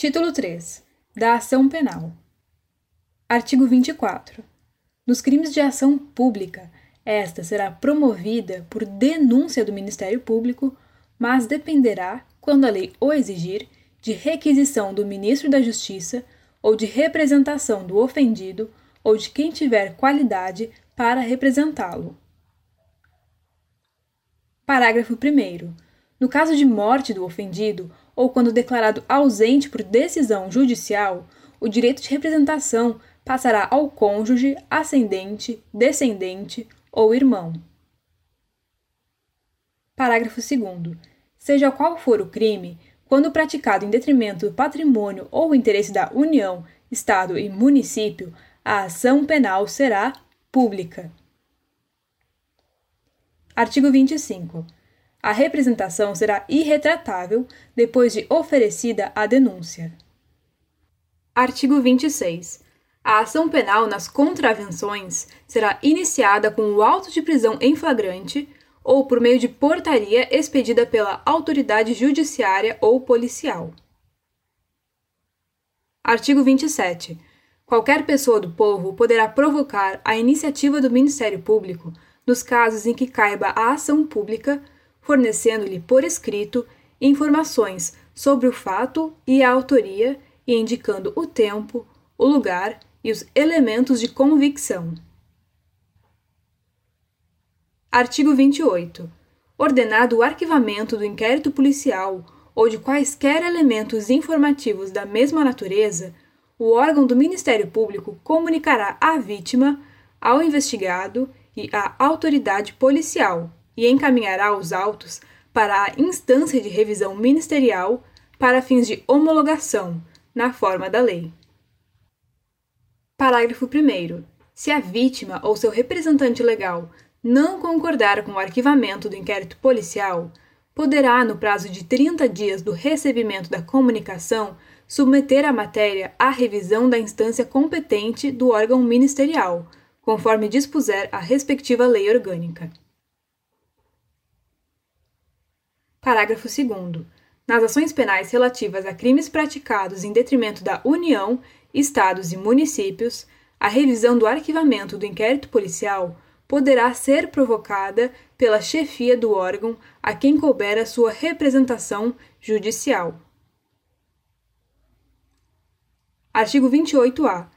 Título 3 da Ação Penal. Artigo 24. Nos crimes de ação pública, esta será promovida por denúncia do Ministério Público, mas dependerá, quando a lei o exigir, de requisição do Ministro da Justiça ou de representação do ofendido ou de quem tiver qualidade para representá-lo. Parágrafo 1. No caso de morte do ofendido ou quando declarado ausente por decisão judicial, o direito de representação passará ao cônjuge, ascendente, descendente ou irmão. Parágrafo 2. Seja qual for o crime, quando praticado em detrimento do patrimônio ou interesse da União, Estado e município, a ação penal será pública. Artigo 25. A representação será irretratável depois de oferecida a denúncia. Artigo 26. A ação penal nas contravenções será iniciada com o auto de prisão em flagrante ou por meio de portaria expedida pela autoridade judiciária ou policial. Artigo 27. Qualquer pessoa do povo poderá provocar a iniciativa do Ministério Público nos casos em que caiba a ação pública, fornecendo-lhe por escrito informações sobre o fato e a autoria e indicando o tempo, o lugar e os elementos de convicção. Artigo 28. Ordenado o arquivamento do inquérito policial ou de quaisquer elementos informativos da mesma natureza, o órgão do Ministério Público comunicará à vítima, ao investigado e à autoridade policial e encaminhará os autos para a instância de revisão ministerial para fins de homologação, na forma da lei. Parágrafo 1. Se a vítima ou seu representante legal não concordar com o arquivamento do inquérito policial, poderá, no prazo de 30 dias do recebimento da comunicação, submeter a matéria à revisão da instância competente do órgão ministerial, conforme dispuser a respectiva lei orgânica. Parágrafo 2. Nas ações penais relativas a crimes praticados em detrimento da União, Estados e municípios, a revisão do arquivamento do inquérito policial poderá ser provocada pela chefia do órgão a quem couber a sua representação judicial. Artigo 28-A.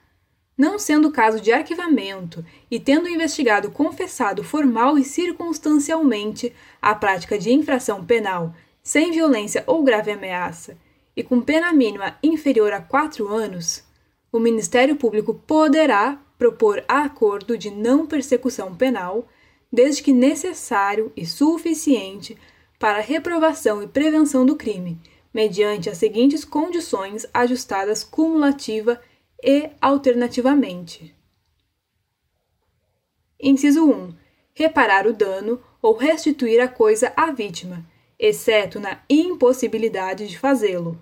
Não sendo caso de arquivamento e tendo investigado confessado formal e circunstancialmente a prática de infração penal sem violência ou grave ameaça e com pena mínima inferior a quatro anos, o Ministério Público poderá propor acordo de não persecução penal, desde que necessário e suficiente para reprovação e prevenção do crime mediante as seguintes condições ajustadas cumulativa e alternativamente. Inciso 1. Reparar o dano ou restituir a coisa à vítima, exceto na impossibilidade de fazê-lo.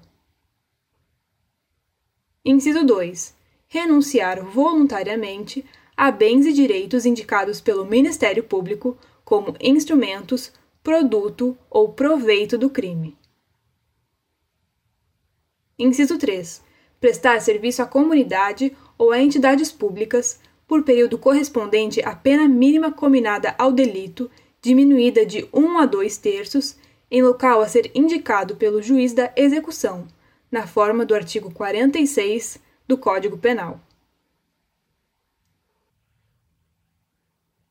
Inciso 2. Renunciar voluntariamente a bens e direitos indicados pelo Ministério Público como instrumentos, produto ou proveito do crime. Inciso 3. Prestar serviço à comunidade ou a entidades públicas por período correspondente à pena mínima combinada ao delito, diminuída de 1 a 2 terços, em local a ser indicado pelo juiz da execução, na forma do artigo 46 do Código Penal.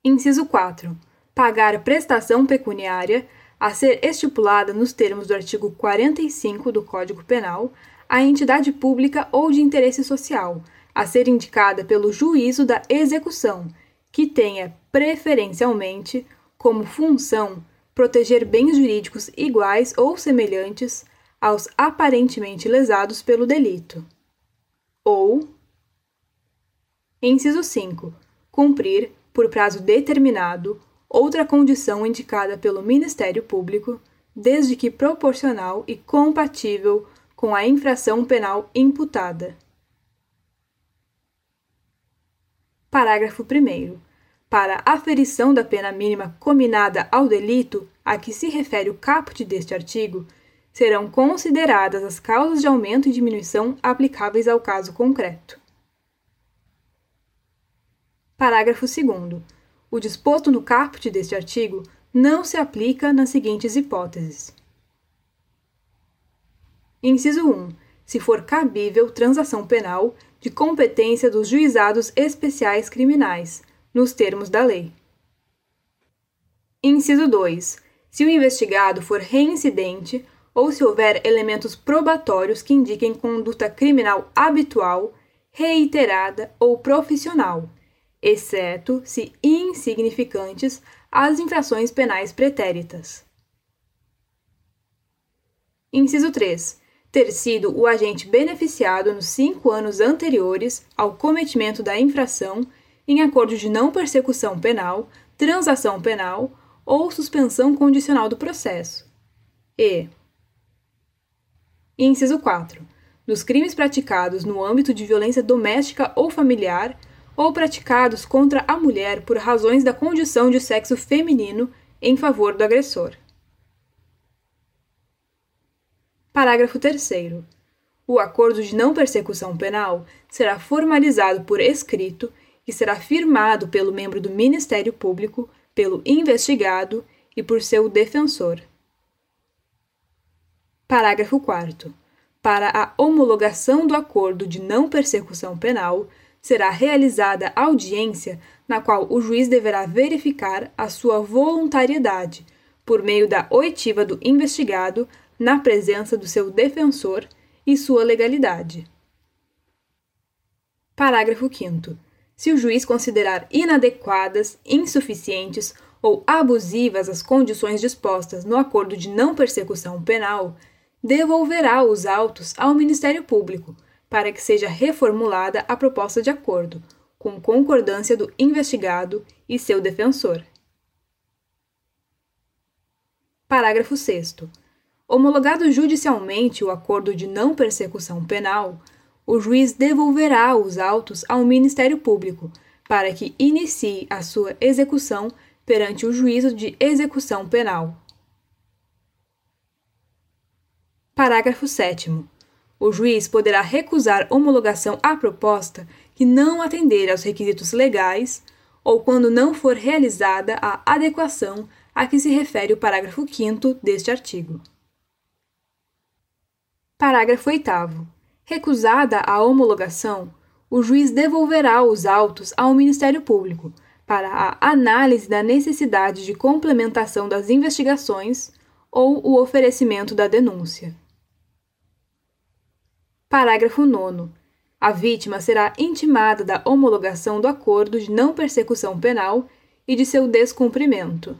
Inciso 4. Pagar prestação pecuniária a ser estipulada nos termos do artigo 45 do Código Penal a entidade pública ou de interesse social, a ser indicada pelo juízo da execução, que tenha preferencialmente como função proteger bens jurídicos iguais ou semelhantes aos aparentemente lesados pelo delito. Ou, inciso 5, cumprir, por prazo determinado, outra condição indicada pelo Ministério Público, desde que proporcional e compatível com a infração penal imputada. Parágrafo 1. Para aferição da pena mínima combinada ao delito a que se refere o caput deste artigo, serão consideradas as causas de aumento e diminuição aplicáveis ao caso concreto. Parágrafo 2. O disposto no caput deste artigo não se aplica nas seguintes hipóteses. Inciso 1. Se for cabível transação penal de competência dos juizados especiais criminais, nos termos da lei. Inciso 2. Se o investigado for reincidente ou se houver elementos probatórios que indiquem conduta criminal habitual, reiterada ou profissional, exceto se insignificantes as infrações penais pretéritas. Inciso 3. Ter sido o agente beneficiado nos cinco anos anteriores ao cometimento da infração em acordo de não persecução penal, transação penal ou suspensão condicional do processo. E. Inciso 4. Dos crimes praticados no âmbito de violência doméstica ou familiar ou praticados contra a mulher por razões da condição de sexo feminino em favor do agressor. Parágrafo 3. O acordo de não persecução penal será formalizado por escrito e será firmado pelo membro do Ministério Público, pelo investigado e por seu defensor. Parágrafo 4. Para a homologação do acordo de não persecução penal, será realizada audiência na qual o juiz deverá verificar a sua voluntariedade, por meio da oitiva do investigado, na presença do seu defensor e sua legalidade. Parágrafo 5. Se o juiz considerar inadequadas, insuficientes ou abusivas as condições dispostas no acordo de não persecução penal, devolverá os autos ao Ministério Público para que seja reformulada a proposta de acordo, com concordância do investigado e seu defensor. Parágrafo 6. Homologado judicialmente o acordo de não persecução penal, o juiz devolverá os autos ao Ministério Público para que inicie a sua execução perante o juízo de execução penal. Parágrafo 7 o juiz poderá recusar homologação à proposta que não atender aos requisitos legais ou quando não for realizada a adequação a que se refere o parágrafo 5 deste artigo. Parágrafo 8. Recusada a homologação, o juiz devolverá os autos ao Ministério Público para a análise da necessidade de complementação das investigações ou o oferecimento da denúncia. Parágrafo 9. A vítima será intimada da homologação do acordo de não persecução penal e de seu descumprimento.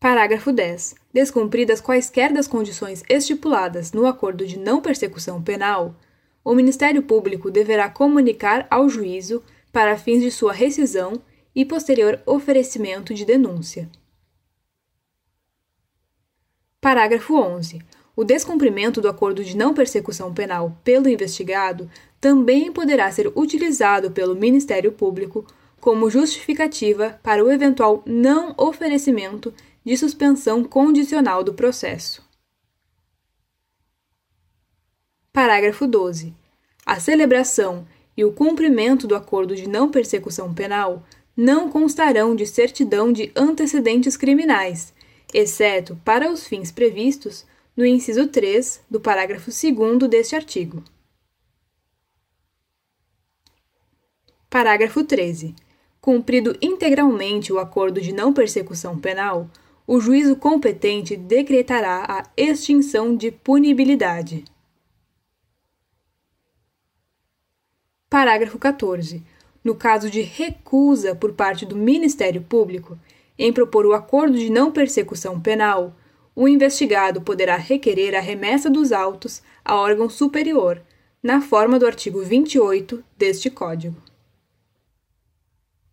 Parágrafo 10. Descumpridas quaisquer das condições estipuladas no acordo de não persecução penal, o Ministério Público deverá comunicar ao juízo para fins de sua rescisão e posterior oferecimento de denúncia. Parágrafo 11. O descumprimento do acordo de não persecução penal pelo investigado também poderá ser utilizado pelo Ministério Público como justificativa para o eventual não oferecimento de suspensão condicional do processo. Parágrafo 12. A celebração e o cumprimento do acordo de não persecução penal não constarão de certidão de antecedentes criminais, exceto para os fins previstos no inciso 3 do parágrafo 2 deste artigo. Parágrafo 13. Cumprido integralmente o acordo de não persecução penal, o juízo competente decretará a extinção de punibilidade. Parágrafo 14. No caso de recusa por parte do Ministério Público em propor o acordo de não persecução penal, o investigado poderá requerer a remessa dos autos a órgão superior, na forma do artigo 28 deste Código.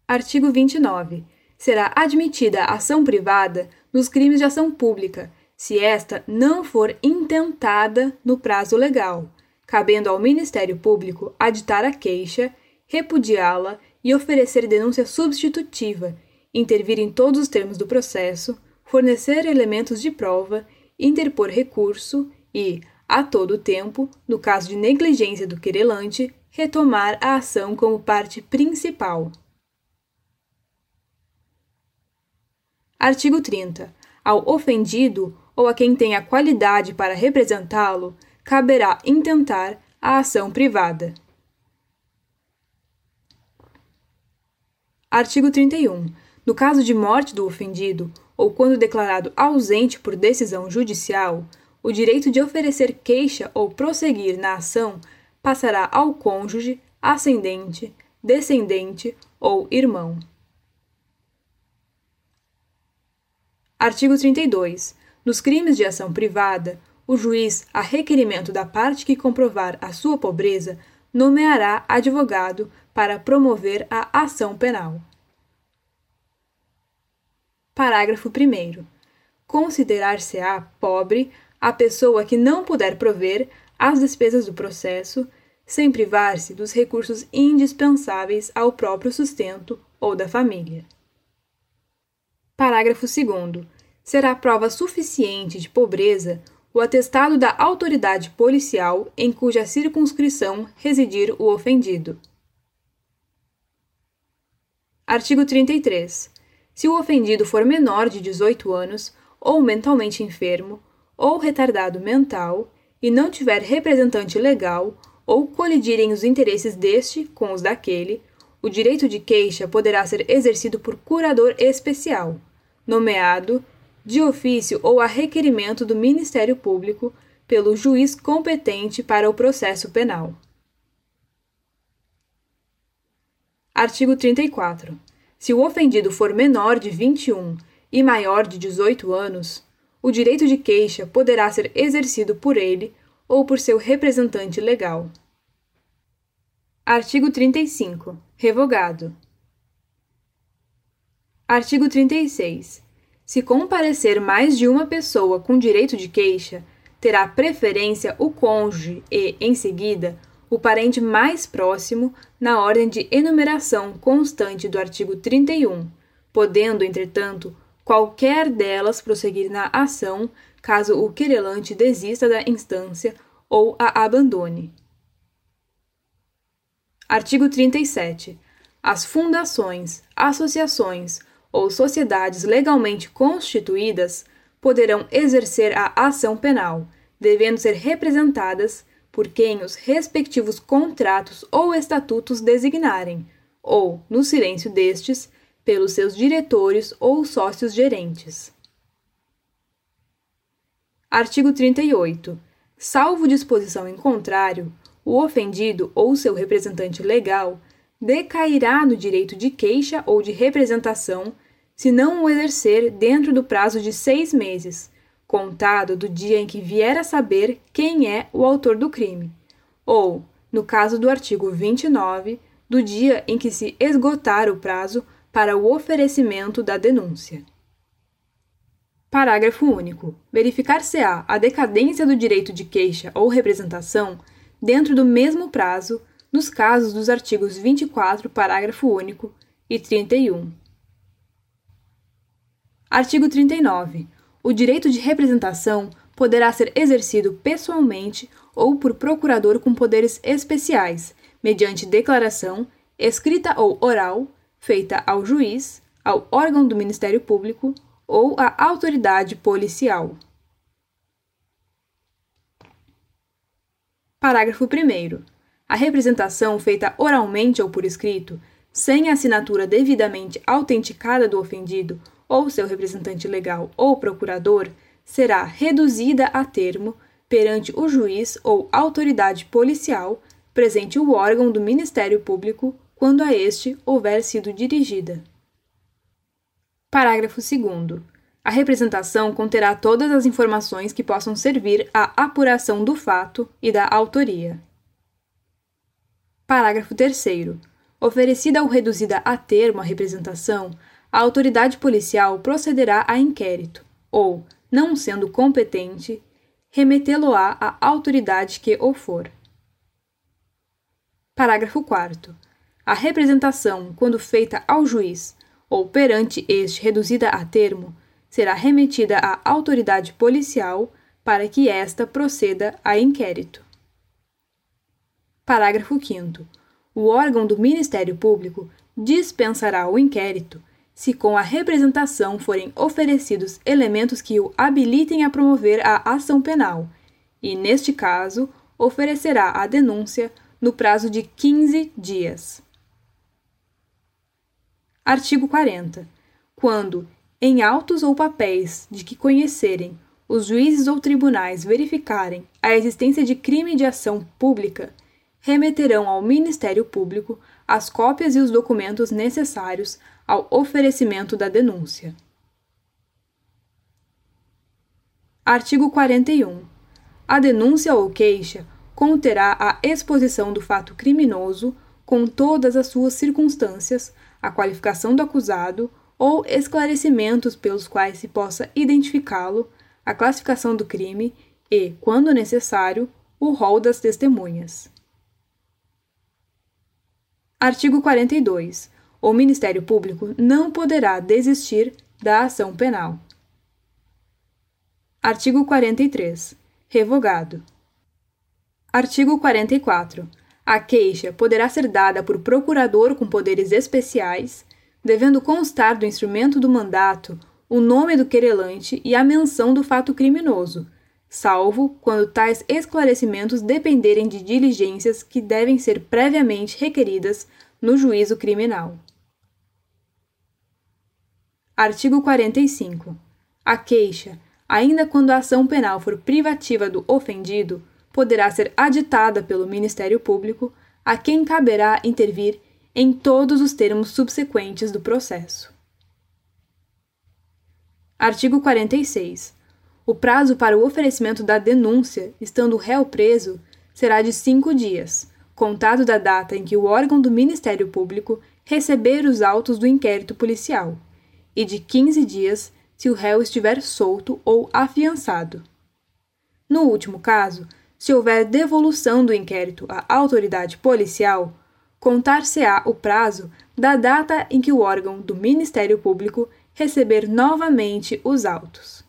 Artigo 29. Será admitida ação privada nos crimes de ação pública, se esta não for intentada no prazo legal, cabendo ao Ministério Público aditar a queixa, repudiá-la e oferecer denúncia substitutiva, intervir em todos os termos do processo, fornecer elementos de prova interpor recurso e, a todo tempo, no caso de negligência do querelante, retomar a ação como parte principal. Artigo 30. Ao ofendido ou a quem tenha qualidade para representá-lo, caberá intentar a ação privada. Artigo 31. No caso de morte do ofendido, ou quando declarado ausente por decisão judicial, o direito de oferecer queixa ou prosseguir na ação passará ao cônjuge, ascendente, descendente ou irmão. Artigo 32. Nos crimes de ação privada, o juiz, a requerimento da parte que comprovar a sua pobreza, nomeará advogado para promover a ação penal. Parágrafo 1. Considerar-se-á pobre a pessoa que não puder prover as despesas do processo, sem privar-se dos recursos indispensáveis ao próprio sustento ou da família. Parágrafo 2. Será prova suficiente de pobreza o atestado da autoridade policial em cuja circunscrição residir o ofendido. Artigo 33. Se o ofendido for menor de 18 anos, ou mentalmente enfermo, ou retardado mental, e não tiver representante legal, ou colidirem os interesses deste com os daquele, o direito de queixa poderá ser exercido por curador especial, nomeado, de ofício ou a requerimento do Ministério Público, pelo juiz competente para o processo penal. Artigo 34. Se o ofendido for menor de 21 e maior de 18 anos, o direito de queixa poderá ser exercido por ele ou por seu representante legal. Artigo 35. Revogado. Artigo 36. Se comparecer mais de uma pessoa com direito de queixa, terá preferência o cônjuge e, em seguida, o parente mais próximo na ordem de enumeração constante do artigo 31, podendo, entretanto, qualquer delas prosseguir na ação caso o querelante desista da instância ou a abandone. Artigo 37. As fundações, associações ou sociedades legalmente constituídas poderão exercer a ação penal, devendo ser representadas por quem os respectivos contratos ou estatutos designarem, ou, no silêncio destes, pelos seus diretores ou sócios gerentes. Artigo 38. Salvo disposição em contrário, o ofendido ou seu representante legal decairá no direito de queixa ou de representação se não o exercer dentro do prazo de seis meses, contado do dia em que vier a saber quem é o autor do crime, ou, no caso do artigo 29, do dia em que se esgotar o prazo para o oferecimento da denúncia. Parágrafo único. Verificar-se-á a decadência do direito de queixa ou representação dentro do mesmo prazo nos casos dos artigos 24, parágrafo único e 31. Artigo 39 o direito de representação poderá ser exercido pessoalmente ou por procurador com poderes especiais, mediante declaração, escrita ou oral, feita ao juiz, ao órgão do Ministério Público ou à autoridade policial. Parágrafo 1. A representação feita oralmente ou por escrito, sem a assinatura devidamente autenticada do ofendido ou seu representante legal ou procurador, será reduzida a termo perante o juiz ou autoridade policial, presente o órgão do Ministério Público, quando a este houver sido dirigida. Parágrafo 2. A representação conterá todas as informações que possam servir à apuração do fato e da autoria. Parágrafo 3. Oferecida ou reduzida a termo a representação, a autoridade policial procederá a inquérito, ou, não sendo competente, remetê-lo-á à autoridade que o for. Parágrafo 4. A representação, quando feita ao juiz, ou perante este reduzida a termo, será remetida à autoridade policial para que esta proceda a inquérito. Parágrafo 5. O órgão do Ministério Público dispensará o inquérito se com a representação forem oferecidos elementos que o habilitem a promover a ação penal, e, neste caso, oferecerá a denúncia no prazo de 15 dias. Artigo 40. Quando, em autos ou papéis de que conhecerem, os juízes ou tribunais verificarem a existência de crime de ação pública, remeterão ao Ministério Público as cópias e os documentos necessários ao oferecimento da denúncia. Artigo 41. A denúncia ou queixa conterá a exposição do fato criminoso com todas as suas circunstâncias, a qualificação do acusado ou esclarecimentos pelos quais se possa identificá-lo, a classificação do crime e, quando necessário, o rol das testemunhas. Artigo 42. O Ministério Público não poderá desistir da ação penal. Artigo 43. Revogado. Artigo 44. A queixa poderá ser dada por procurador com poderes especiais, devendo constar do instrumento do mandato o nome do querelante e a menção do fato criminoso, salvo quando tais esclarecimentos dependerem de diligências que devem ser previamente requeridas no juízo criminal. Artigo 45. A queixa, ainda quando a ação penal for privativa do ofendido, poderá ser aditada pelo Ministério Público, a quem caberá intervir em todos os termos subsequentes do processo. Artigo 46. O prazo para o oferecimento da denúncia, estando o réu preso, será de cinco dias, contado da data em que o órgão do Ministério Público receber os autos do inquérito policial, e de 15 dias se o réu estiver solto ou afiançado. No último caso, se houver devolução do inquérito à autoridade policial, contar-se-á o prazo da data em que o órgão do Ministério Público receber novamente os autos.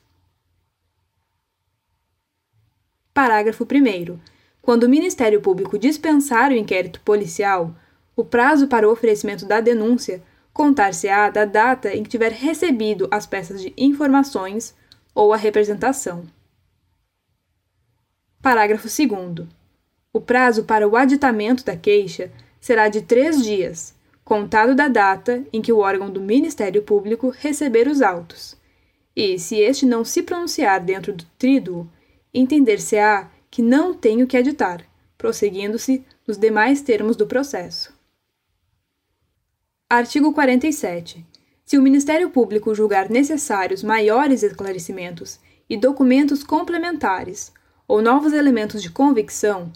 Parágrafo 1. Quando o Ministério Público dispensar o inquérito policial, o prazo para o oferecimento da denúncia contar-se-á da data em que tiver recebido as peças de informações ou a representação. Parágrafo 2. O prazo para o aditamento da queixa será de três dias, contado da data em que o órgão do Ministério Público receber os autos. E, se este não se pronunciar dentro do tríduo, entender-se-á que não tem o que aditar, prosseguindo-se nos demais termos do processo. Artigo 47. Se o Ministério Público julgar necessários maiores esclarecimentos e documentos complementares ou novos elementos de convicção,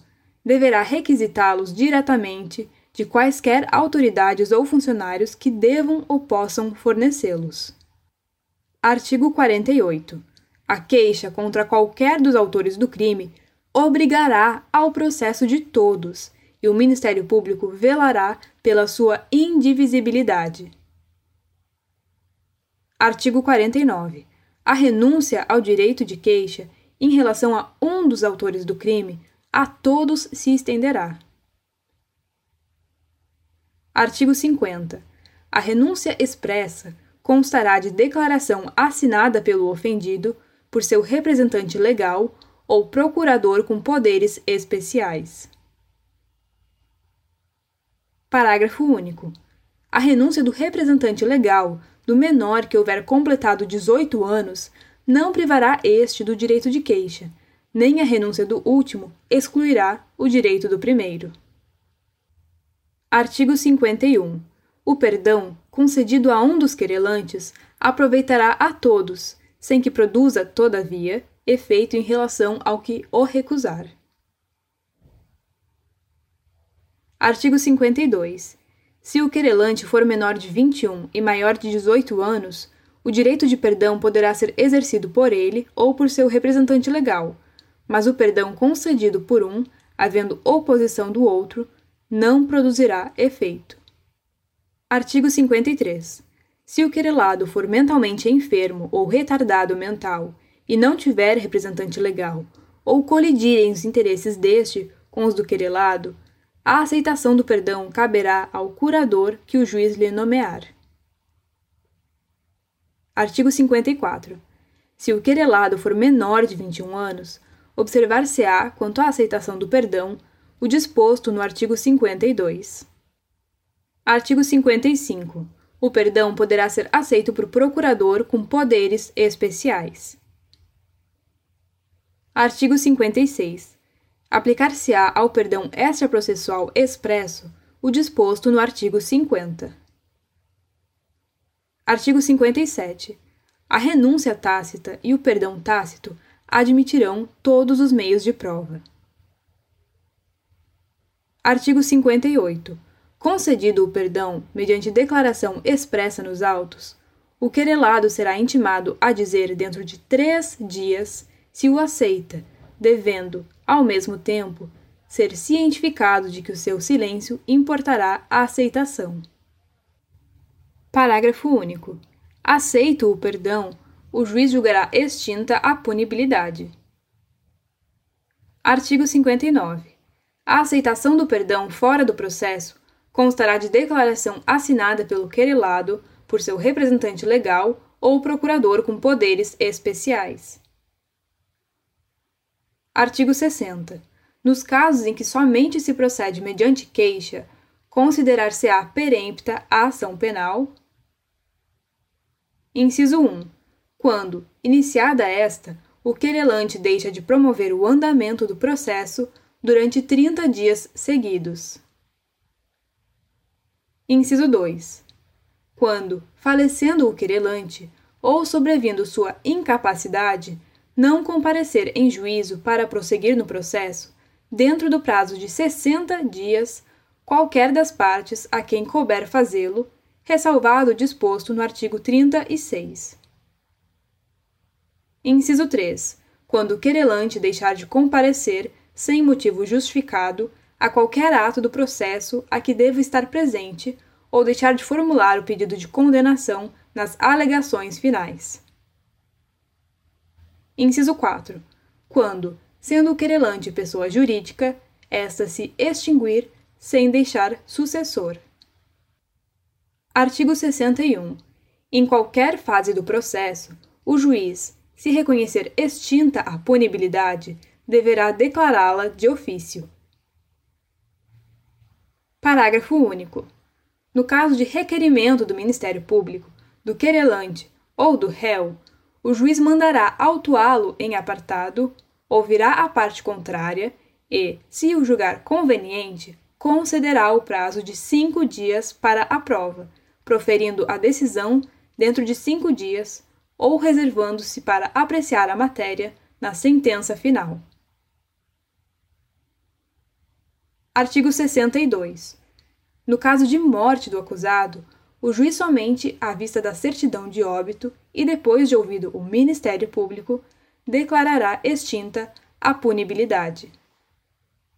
deverá requisitá-los diretamente de quaisquer autoridades ou funcionários que devam ou possam fornecê-los. Artigo 48. A queixa contra qualquer dos autores do crime obrigará ao processo de todos e o Ministério Público velará pela sua indivisibilidade. Artigo 49. A renúncia ao direito de queixa em relação a um dos autores do crime, a todos se estenderá. Artigo 50. A renúncia expressa constará de declaração assinada pelo ofendido por seu representante legal ou procurador com poderes especiais. Parágrafo único. A renúncia do representante legal do menor que houver completado 18 anos não privará este do direito de queixa, nem a renúncia do último excluirá o direito do primeiro. Artigo 51. O perdão, concedido a um dos querelantes, aproveitará a todos, sem que produza, todavia, efeito em relação ao que o recusar. Artigo 52. Se o querelante for menor de 21 e maior de 18 anos, o direito de perdão poderá ser exercido por ele ou por seu representante legal, mas o perdão concedido por um, havendo oposição do outro, não produzirá efeito. Artigo 53. Se o querelado for mentalmente enfermo ou retardado mental e não tiver representante legal, ou colidirem os interesses deste com os do querelado, a aceitação do perdão caberá ao curador que o juiz lhe nomear. Artigo 54. Se o querelado for menor de 21 anos, observar-se-á, quanto à aceitação do perdão, o disposto no artigo 52. Artigo 55. O perdão poderá ser aceito por procurador com poderes especiais. Artigo 56. Aplicar-se-á ao perdão extraprocessual expresso o disposto no artigo 50. Artigo 57. A renúncia tácita e o perdão tácito admitirão todos os meios de prova. Artigo 58. Concedido o perdão mediante declaração expressa nos autos, o querelado será intimado a dizer dentro de três dias se o aceita, devendo, ao mesmo tempo, ser cientificado de que o seu silêncio importará a aceitação. Parágrafo único. Aceito o perdão, o juiz julgará extinta a punibilidade. Artigo 59. A aceitação do perdão fora do processo constará de declaração assinada pelo querelado por seu representante legal ou procurador com poderes especiais. Artigo 60. Nos casos em que somente se procede mediante queixa, considerar-se-á perempta a ação penal. Inciso 1. Quando, iniciada esta, o querelante deixa de promover o andamento do processo durante 30 dias seguidos. Inciso 2. Quando, falecendo o querelante ou sobrevindo sua incapacidade, não comparecer em juízo para prosseguir no processo, dentro do prazo de 60 dias, qualquer das partes a quem couber fazê-lo, ressalvado o disposto no artigo 36. Inciso 3. Quando o querelante deixar de comparecer, sem motivo justificado, a qualquer ato do processo a que deva estar presente, ou deixar de formular o pedido de condenação nas alegações finais. Inciso 4. Quando, sendo o querelante pessoa jurídica, esta se extinguir sem deixar sucessor. Artigo 61. Em qualquer fase do processo, o juiz, se reconhecer extinta a punibilidade, deverá declará-la de ofício. Parágrafo único. No caso de requerimento do Ministério Público, do querelante ou do réu, o juiz mandará autuá-lo em apartado, ouvirá a parte contrária e, se o julgar conveniente, concederá o prazo de cinco dias para a prova, proferindo a decisão dentro de cinco dias ou reservando-se para apreciar a matéria na sentença final. Artigo 62. No caso de morte do acusado, o juiz somente, à vista da certidão de óbito e depois de ouvido o Ministério Público, declarará extinta a punibilidade.